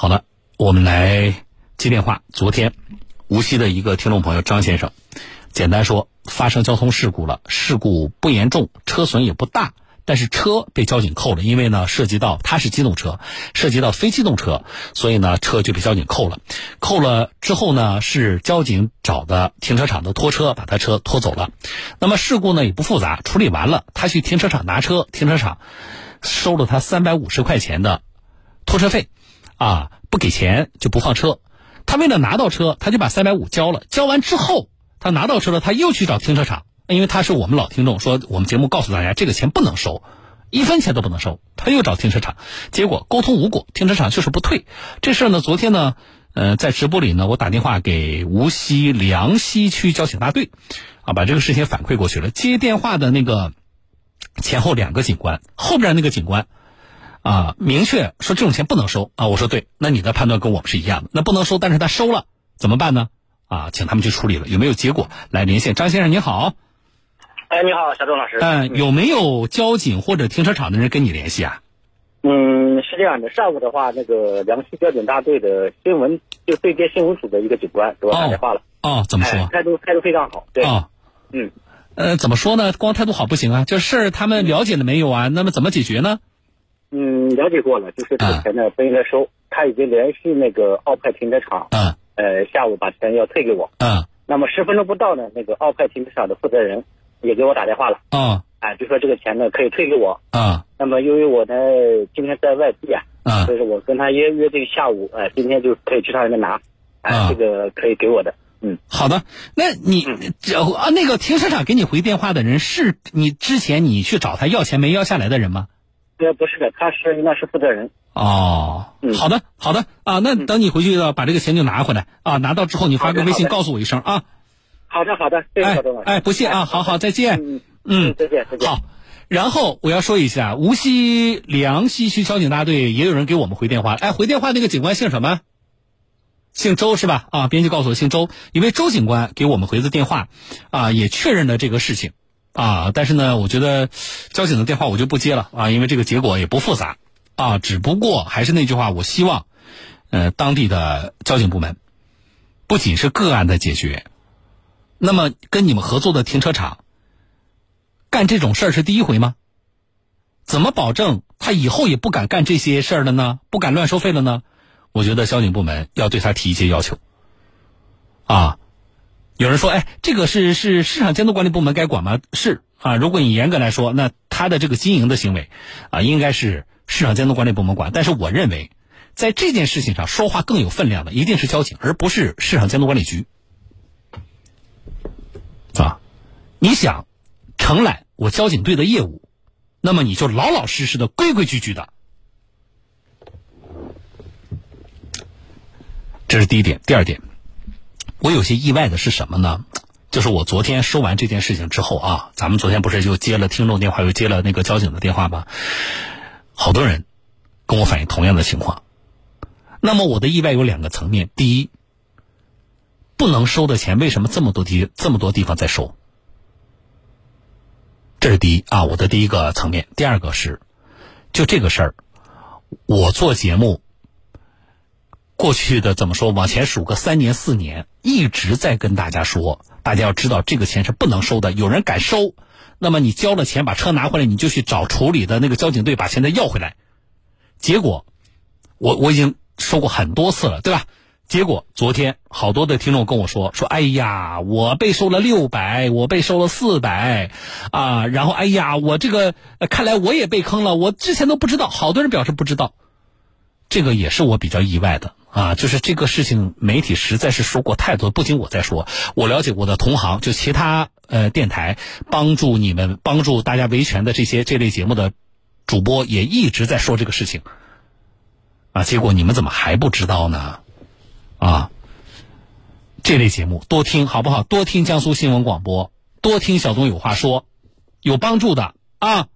好了，我们来接电话。昨天，无锡的一个听众朋友张先生，简单说，发生交通事故了，事故不严重，车损也不大，但是车被交警扣了，因为呢涉及到他是机动车，涉及到非机动车，所以呢车就被交警扣了。扣了之后呢，是交警找的停车场的拖车把他车拖走了。那么事故呢也不复杂，处理完了，他去停车场拿车，停车场收了他三百五十块钱的拖车费。啊，不给钱就不放车。他为了拿到车，他就把三百五交了。交完之后，他拿到车了，他又去找停车场，因为他是我们老听众，说我们节目告诉大家，这个钱不能收，一分钱都不能收。他又找停车场，结果沟通无果，停车场就是不退。这事儿呢，昨天呢，呃，在直播里呢，我打电话给无锡梁溪区交警大队，啊，把这个事情反馈过去了。接电话的那个前后两个警官，后边那个警官。啊，明确说这种钱不能收啊！我说对，那你的判断跟我们是一样的，那不能收，但是他收了怎么办呢？啊，请他们去处理了，有没有结果？来连线张先生，你好。哎，你好，小周老师。嗯，有没有交警或者停车场的人跟你联系啊？嗯，是这样的，上午的话，那个梁溪交警大队的新闻就对接新闻组的一个警官给我打电话了。哦，怎么说？态度态度非常好。对。哦。嗯。呃，怎么说呢？光态度好不行啊，这事儿他们了解了没有啊？那么怎么解决呢？嗯，了解过了，就是这个钱呢不应该收，他已经联系那个奥派停车场，嗯，呃，下午把钱要退给我，嗯，那么十分钟不到呢，那个奥派停车场的负责人也给我打电话了，嗯，哎，就说这个钱呢可以退给我，嗯，那么由于我呢今天在外地啊，嗯，所以说我跟他约约定下午，哎，今天就可以去他那边拿，哎，这个可以给我的，嗯，好的，那你这啊那个停车场给你回电话的人是你之前你去找他要钱没要下来的人吗？呃，不是的，他是那是负责人。哦，好的，好的啊，那等你回去把这个钱就拿回来啊，拿到之后你发个微信告诉我一声啊。好的，好的，谢谢周老师。哎，不谢啊，好好，再见。嗯嗯，再见，再见。好，然后我要说一下，无锡梁溪区交警大队也有人给我们回电话，哎，回电话那个警官姓什么？姓周是吧？啊，编辑告诉我姓周，一位周警官给我们回的电话，啊，也确认了这个事情。啊，但是呢，我觉得交警的电话我就不接了啊，因为这个结果也不复杂啊，只不过还是那句话，我希望，呃，当地的交警部门不仅是个案的解决，那么跟你们合作的停车场干这种事儿是第一回吗？怎么保证他以后也不敢干这些事儿了呢？不敢乱收费了呢？我觉得交警部门要对他提一些要求啊。有人说：“哎，这个是是市场监督管理部门该管吗？”是啊，如果你严格来说，那他的这个经营的行为，啊，应该是市场监督管理部门管。但是我认为，在这件事情上说话更有分量的，一定是交警，而不是市场监督管理局。啊，你想承揽我交警队的业务，那么你就老老实实的、规规矩矩的。这是第一点，第二点。我有些意外的是什么呢？就是我昨天说完这件事情之后啊，咱们昨天不是又接了听众电话，又接了那个交警的电话吗？好多人跟我反映同样的情况。那么我的意外有两个层面：第一，不能收的钱为什么这么多地这么多地方在收？这是第一啊，我的第一个层面。第二个是，就这个事儿，我做节目。过去的怎么说？往前数个三年四年，一直在跟大家说，大家要知道这个钱是不能收的。有人敢收，那么你交了钱把车拿回来，你就去找处理的那个交警队把钱再要回来。结果，我我已经说过很多次了，对吧？结果昨天好多的听众跟我说说，哎呀，我被收了六百，我被收了四百，啊，然后哎呀，我这个看来我也被坑了，我之前都不知道，好多人表示不知道，这个也是我比较意外的。啊，就是这个事情，媒体实在是说过太多。不仅我在说，我了解我的同行，就其他呃电台帮助你们、帮助大家维权的这些这类节目的主播也一直在说这个事情。啊，结果你们怎么还不知道呢？啊，这类节目多听好不好？多听江苏新闻广播，多听小东有话说，有帮助的啊。